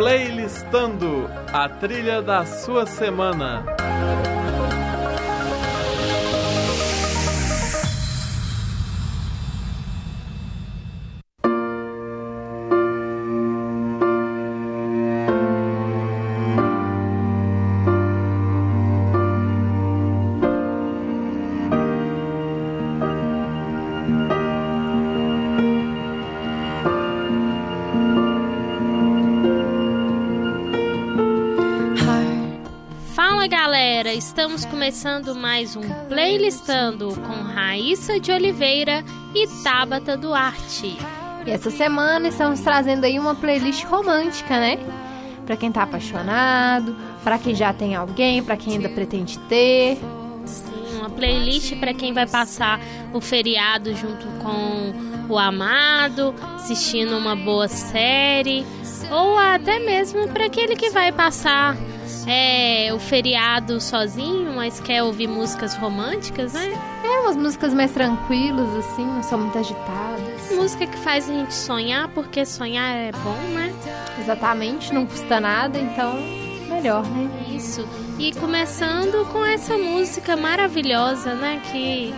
Playlistando a trilha da sua semana. Estamos começando mais um Playlistando com Raíssa de Oliveira e Tabata Duarte. E essa semana estamos trazendo aí uma playlist romântica, né? Para quem tá apaixonado, para quem já tem alguém, para quem ainda pretende ter. Sim, uma playlist para quem vai passar o feriado junto com o amado, assistindo uma boa série, ou até mesmo para aquele que vai passar é, o feriado sozinho, mas quer ouvir músicas românticas, né? É, umas músicas mais tranquilas, assim, não são muito agitadas. Música que faz a gente sonhar, porque sonhar é bom, né? Exatamente, não custa nada, então melhor, né? Isso. E começando com essa música maravilhosa, né? Que.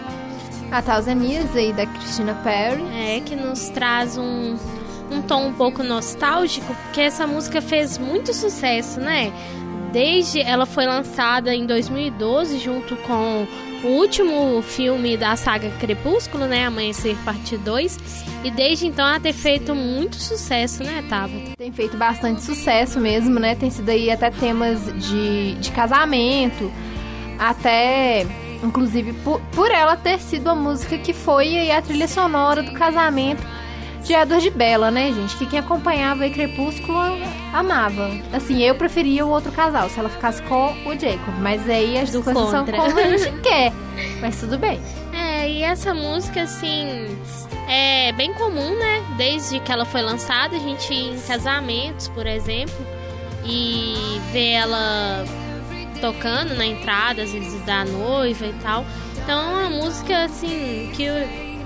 A Thousand Years aí da Christina Perry. É, que nos traz um, um tom um pouco nostálgico, porque essa música fez muito sucesso, né? Desde ela foi lançada em 2012 junto com o último filme da saga Crepúsculo, né, Amanhecer Parte 2, e desde então ela tem feito muito sucesso, né, Tabata? Tem feito bastante sucesso mesmo, né? Tem sido aí até temas de, de casamento, até inclusive por, por ela ter sido a música que foi a trilha sonora do casamento de Edward de Bella, né, gente? Que quem acompanhava aí Crepúsculo amava. Assim, eu preferia o outro casal, se ela ficasse com o Jacob. Mas aí as duas coisas são como a gente quer. Mas tudo bem. É, e essa música, assim, é bem comum, né? Desde que ela foi lançada, a gente ir em casamentos, por exemplo, e ver ela tocando na entrada, às vezes da noiva e tal. Então, é uma música, assim, que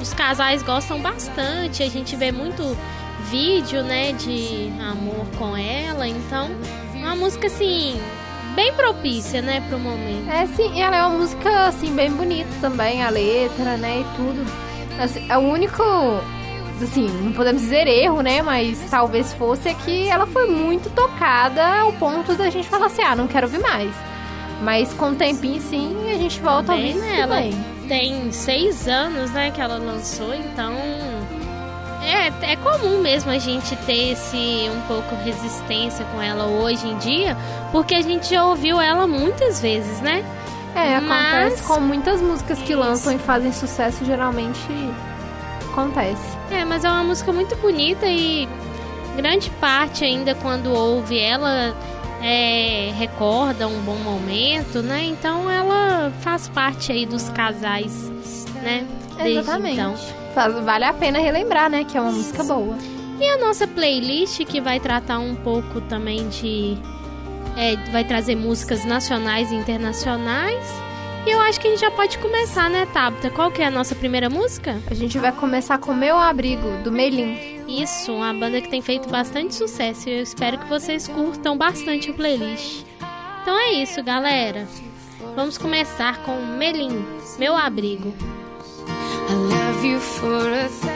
os casais gostam bastante, a gente vê muito vídeo, né, de amor com ela, então uma música assim bem propícia, né, pro momento. É sim, ela é uma música assim bem bonita também, a letra, né, e tudo. Assim, é o único assim, não podemos dizer erro, né, mas talvez fosse é que ela foi muito tocada ao ponto da gente falar assim, ah, não quero ouvir mais. Mas com o tempinho sim, a gente volta bem, a ouvir nela. Bem tem seis anos, né, que ela lançou, então é, é comum mesmo a gente ter esse um pouco resistência com ela hoje em dia, porque a gente já ouviu ela muitas vezes, né? É, acontece mas... com muitas músicas que lançam e fazem sucesso, geralmente acontece. É, mas é uma música muito bonita e grande parte ainda quando ouve ela é, recorda um bom momento, né? Então ela faz parte aí dos casais, né? Desde Exatamente. Então. Faz, vale a pena relembrar, né? Que é uma música boa. E a nossa playlist que vai tratar um pouco também de. É, vai trazer músicas nacionais e internacionais. E eu acho que a gente já pode começar, né, Tabata? Qual que é a nossa primeira música? A gente vai começar com Meu Abrigo, do Melim. Isso, uma banda que tem feito bastante sucesso e eu espero que vocês curtam bastante a playlist. Então é isso, galera. Vamos começar com Melim, Meu Abrigo. I love you for a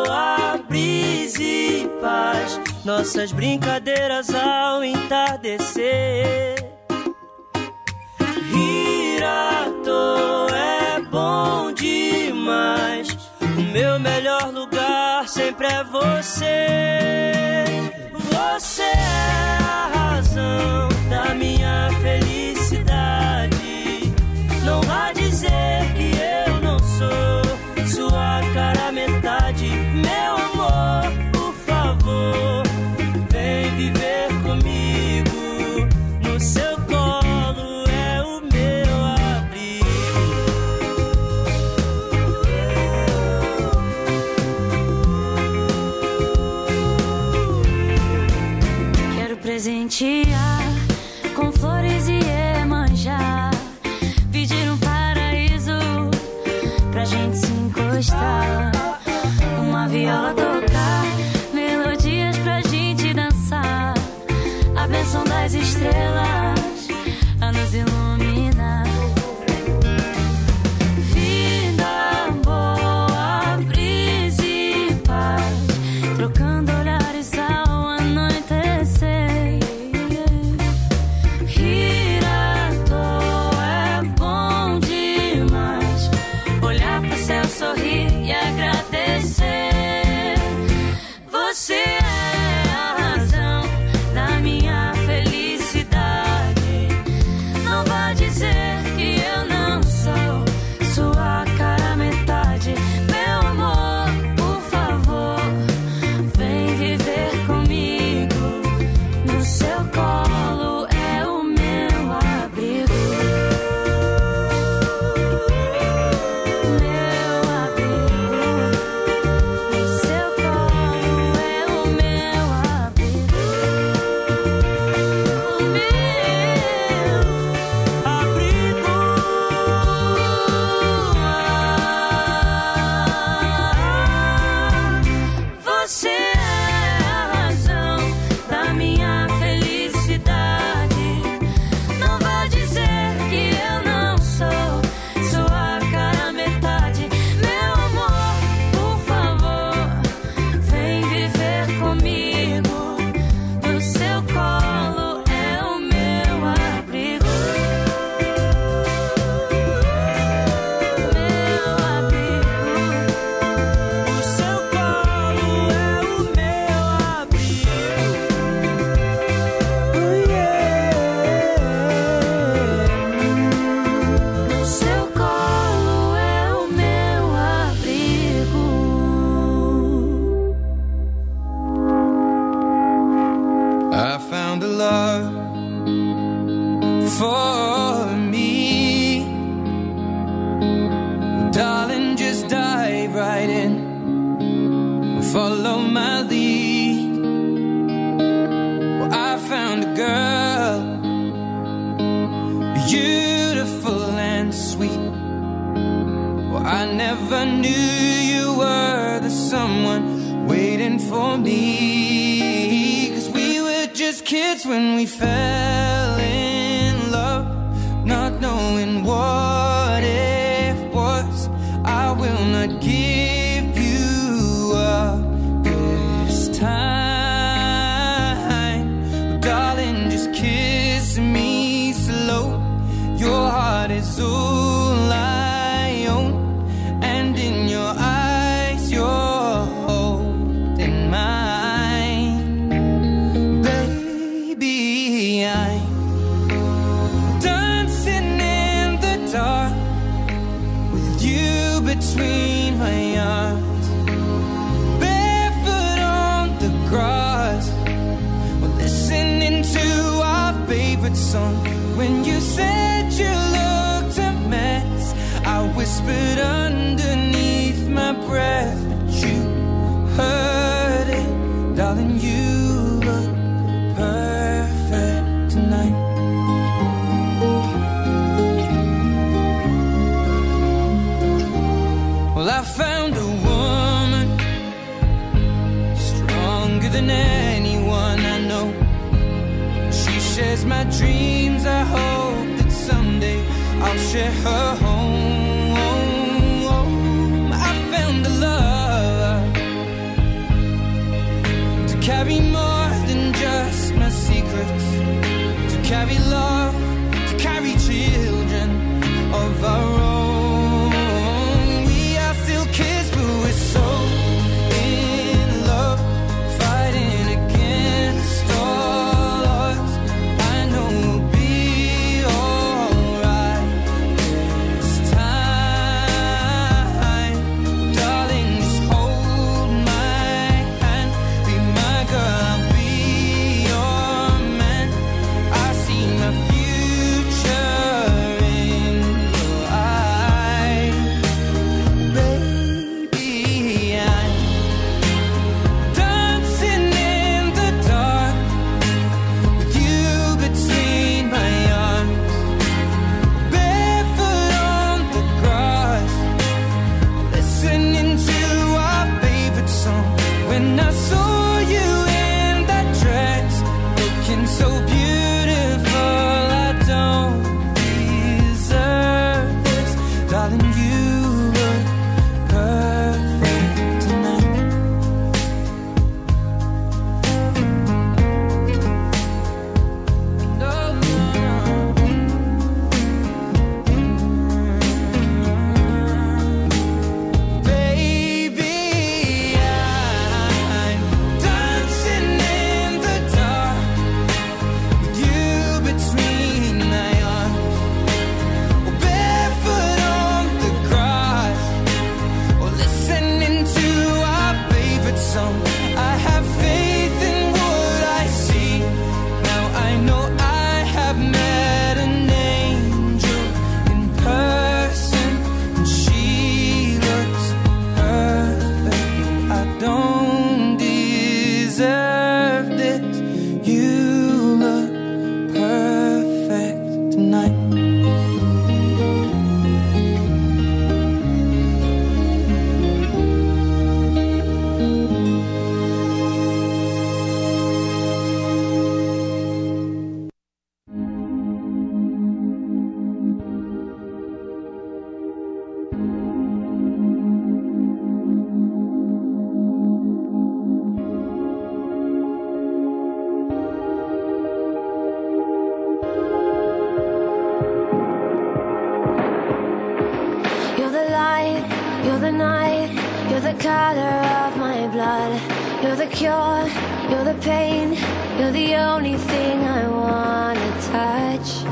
nossas brincadeiras ao entardecer. Toa é bom demais. O meu melhor lugar sempre é você. song. When you said you looked a mess, I whispered underneath my breath, but you heard. 血和红。touch.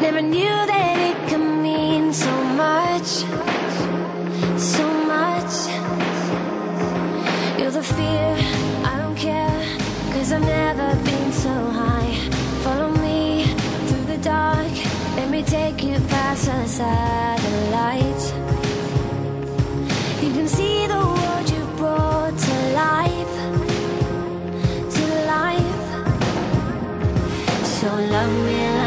Never knew that it could mean so much, so much. You're the fear, I don't care, cause I've never been so high. Follow me through the dark, let me take you past the satellites. love me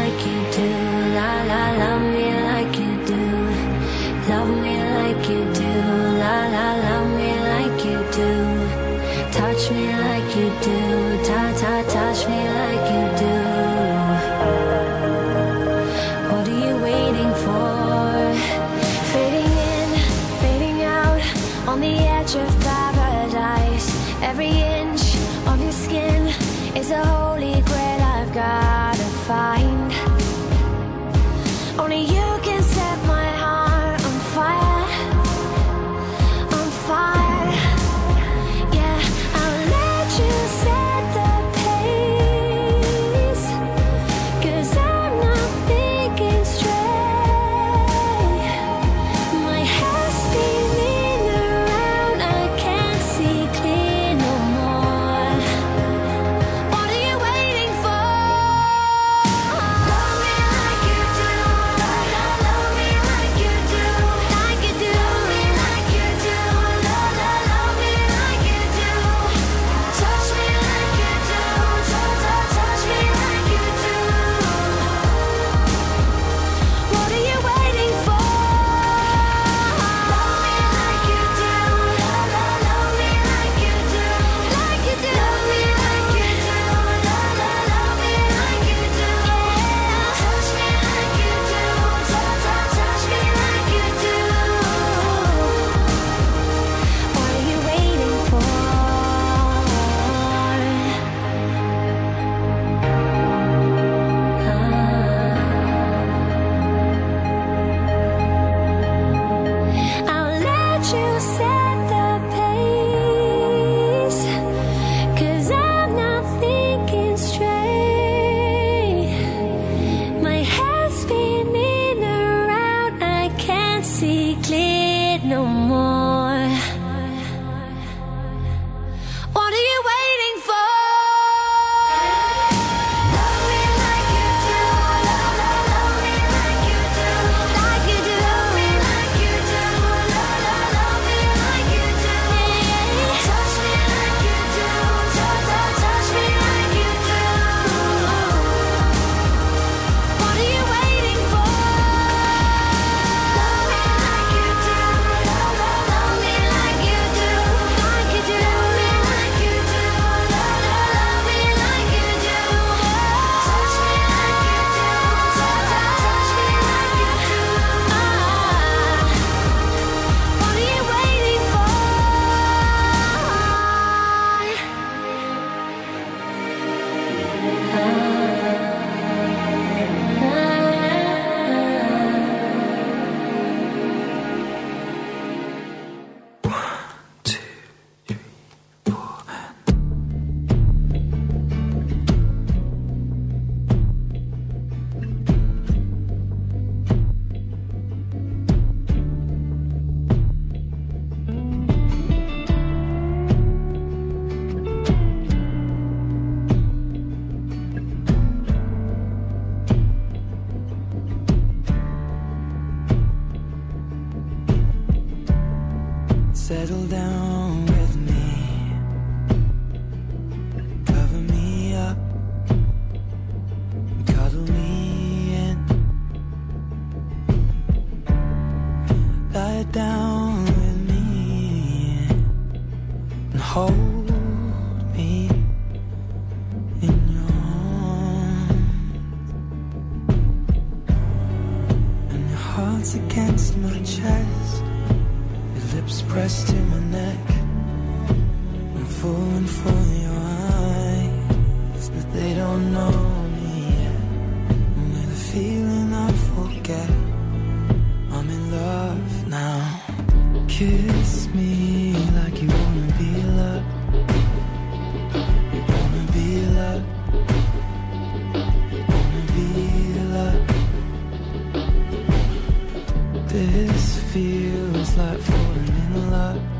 This feels like falling in love.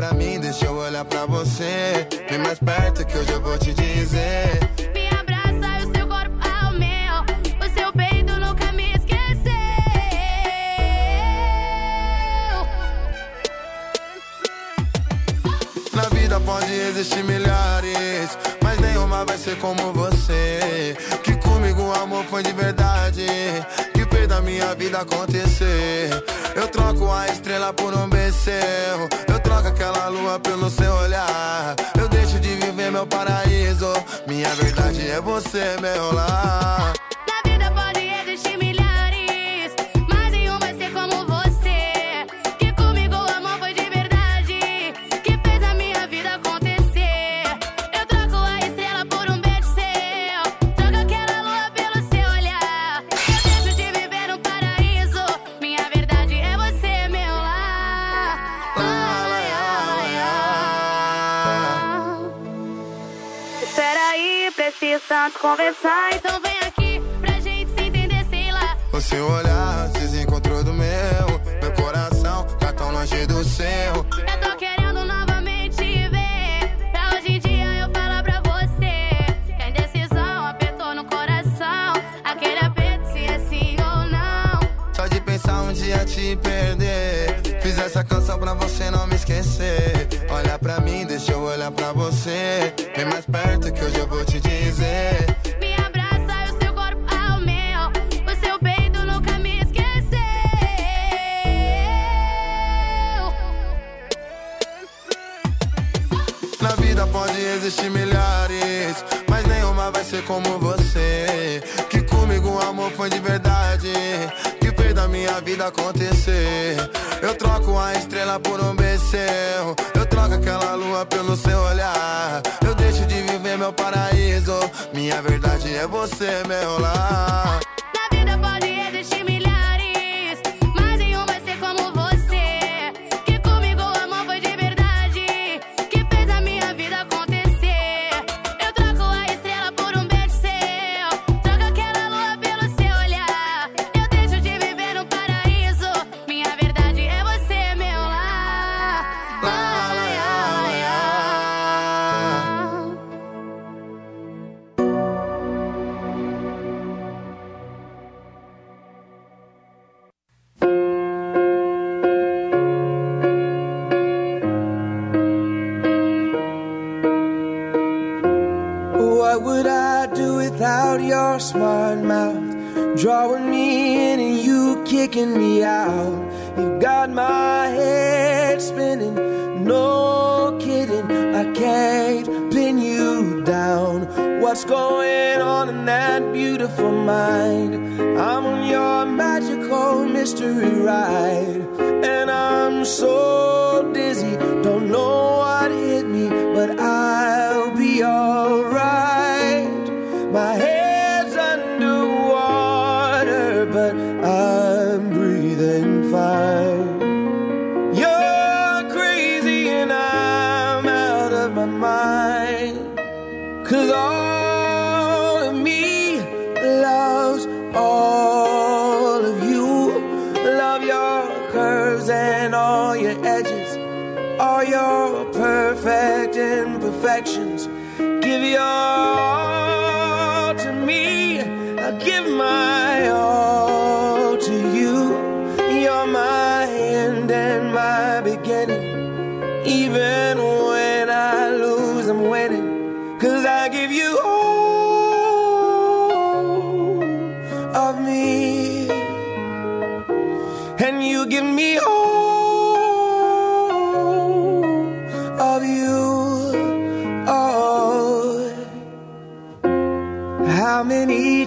pra mim, deixa eu olhar pra você. Vem mais perto que hoje eu vou te dizer. Me abraça e o seu corpo é ao meu. O seu peito nunca me esqueceu. Na vida pode existir milhares, mas nenhuma vai ser como você. Que comigo o amor foi de verdade da minha vida acontecer. Eu troco a estrela por um beijo troca aquela lua pelo seu olhar. Eu deixo de viver meu paraíso. Minha verdade é você, meu lar. Na vida pode existir milhares. conversar, então vem aqui pra gente se entender, sei lá. O seu olhar se desencontrou do meu, meu coração tá tão longe do seu. Tá perfect imperfections. Give your all to me. I give my all.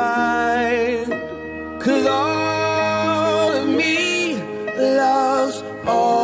mind. Cause all of me loves all.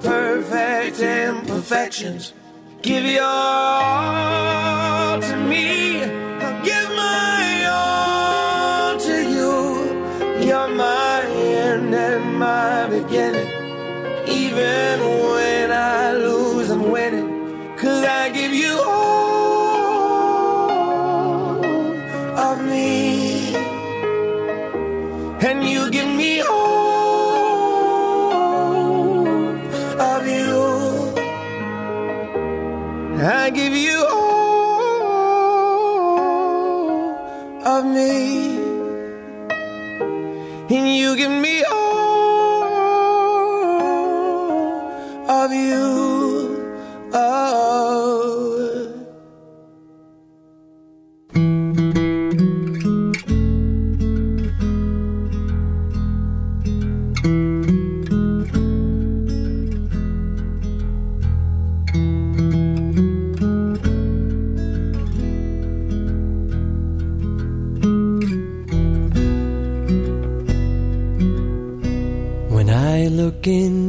Perfect imperfections. Give your all to me.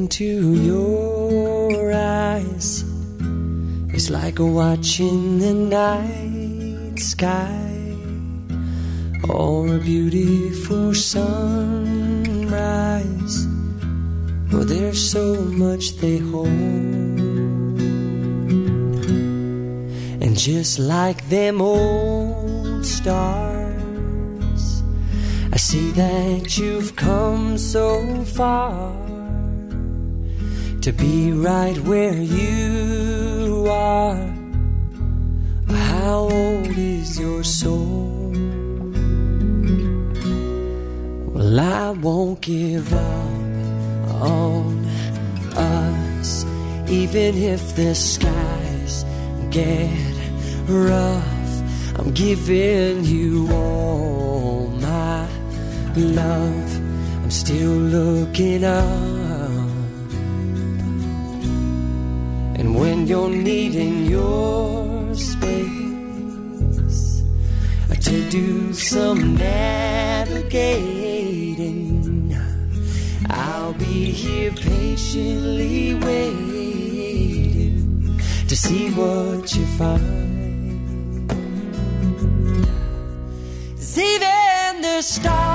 Into your eyes, it's like watching the night sky or a beautiful sunrise. Oh, there's so much they hold. And just like them old stars, I see that you've come so far to be right where you are. How old is your soul? Well, I won't give up on us, even if the skies get rough. I'm giving you all my love. I'm still looking up. And when you're needing your space to do some navigating, I'll be here patiently waiting to see what you find. 'Cause even the stars,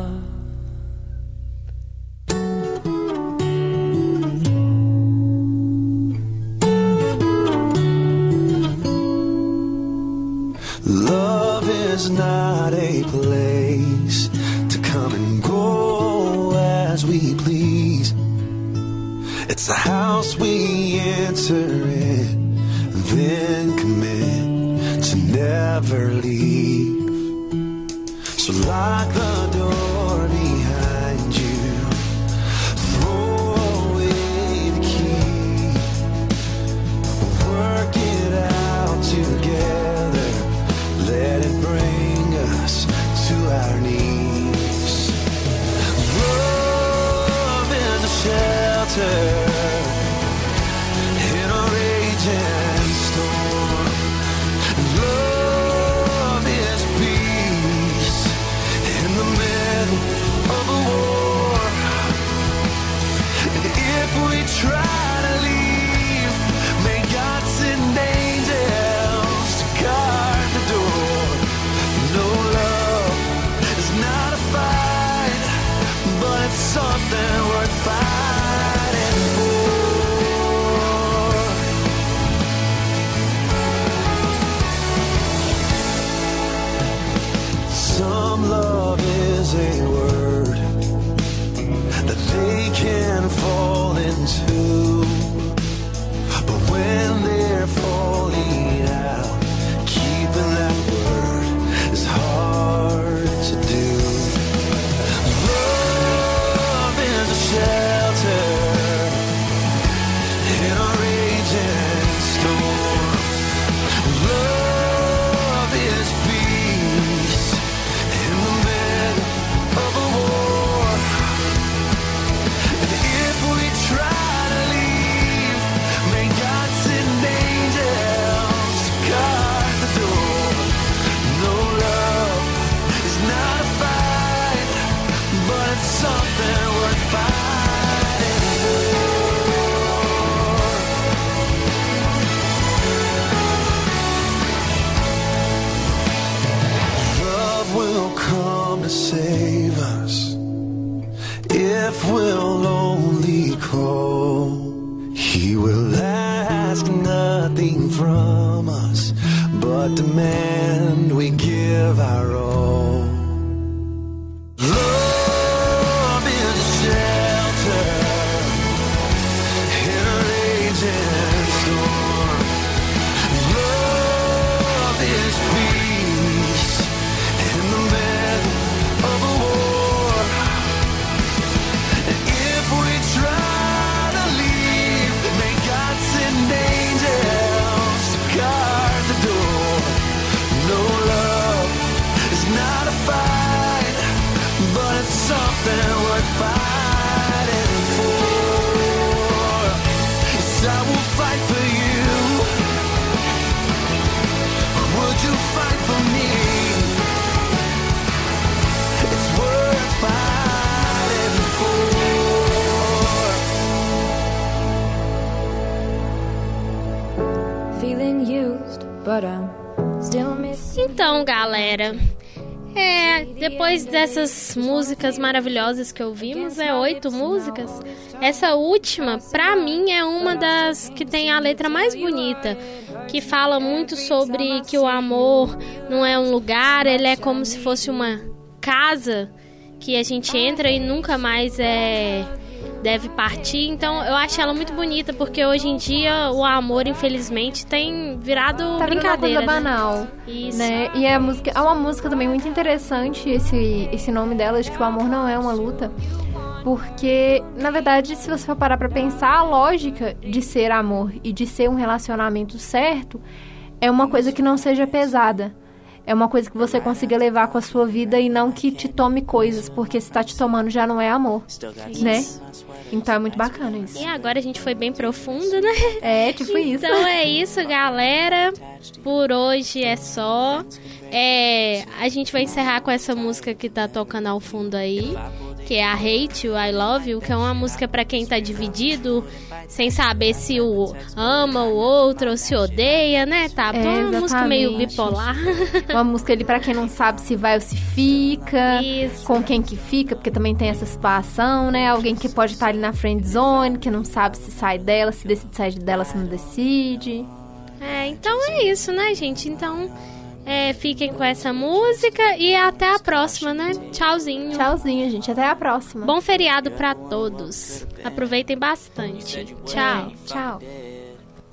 As we please. It's a house we enter in, then commit to never leave. So lock the winter fall into. Galera, é, depois dessas músicas maravilhosas que ouvimos, é oito músicas. Essa última, pra mim, é uma das que tem a letra mais bonita, que fala muito sobre que o amor não é um lugar, ele é como se fosse uma casa que a gente entra e nunca mais é deve partir. Então, eu acho ela muito bonita porque hoje em dia o amor, infelizmente, tem virado Tá virando uma brincadeira. coisa né? banal. Isso. né? E a música, é uma música também muito interessante esse, esse nome dela, de que o amor não é uma luta. Porque, na verdade, se você for parar pra pensar, a lógica de ser amor e de ser um relacionamento certo é uma coisa que não seja pesada. É uma coisa que você consiga levar com a sua vida e não que te tome coisas, porque se tá te tomando já não é amor, né? Então é muito bacana isso. E agora a gente foi bem profundo, né? É, tipo isso. Então é isso, galera. Por hoje é só. É, a gente vai encerrar com essa música que tá tocando ao fundo aí, que é a Hate You, I Love You, que é uma música pra quem tá dividido, sem saber se o ama o outro ou se odeia, né? Tá, É, uma música meio bipolar. Uma música ali pra quem não sabe se vai ou se fica, Isso. com quem que fica, porque também tem essa situação, né? Alguém que pode estar ali na friend zone, que não sabe se sai dela, se decide sair dela, se não decide. É, então é isso, né, gente? Então É, fiquem com essa música e até a próxima, né? Tchauzinho. Tchauzinho, gente. Até a próxima. Bom feriado pra todos. Aproveitem bastante. Tchau. Tchau.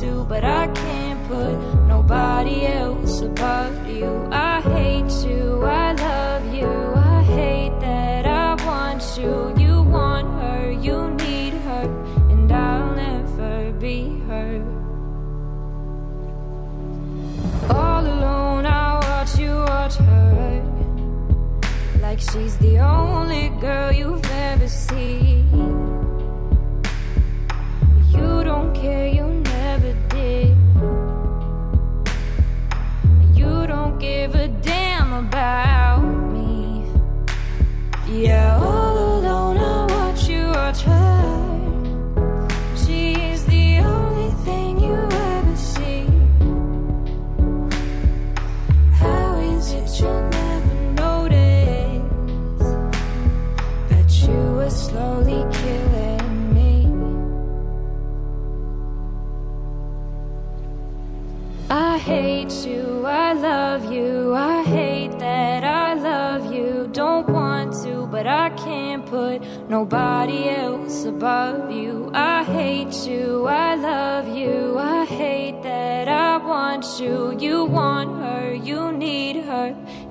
to, but I can't put nobody else above you. I hate you, I love you, I hate that I want you. You want her, you need her, and I'll never be her. All alone, I watch you watch her. Like she's the only girl you've ever seen. You don't care, give a damn about me. Yeah,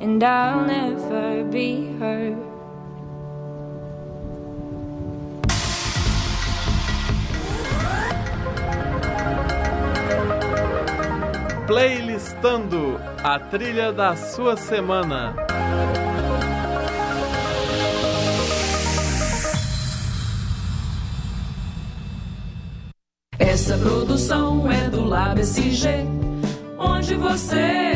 and I'll never be her. Playlistando a trilha da sua semana. Essa produção é do Lab SG, onde você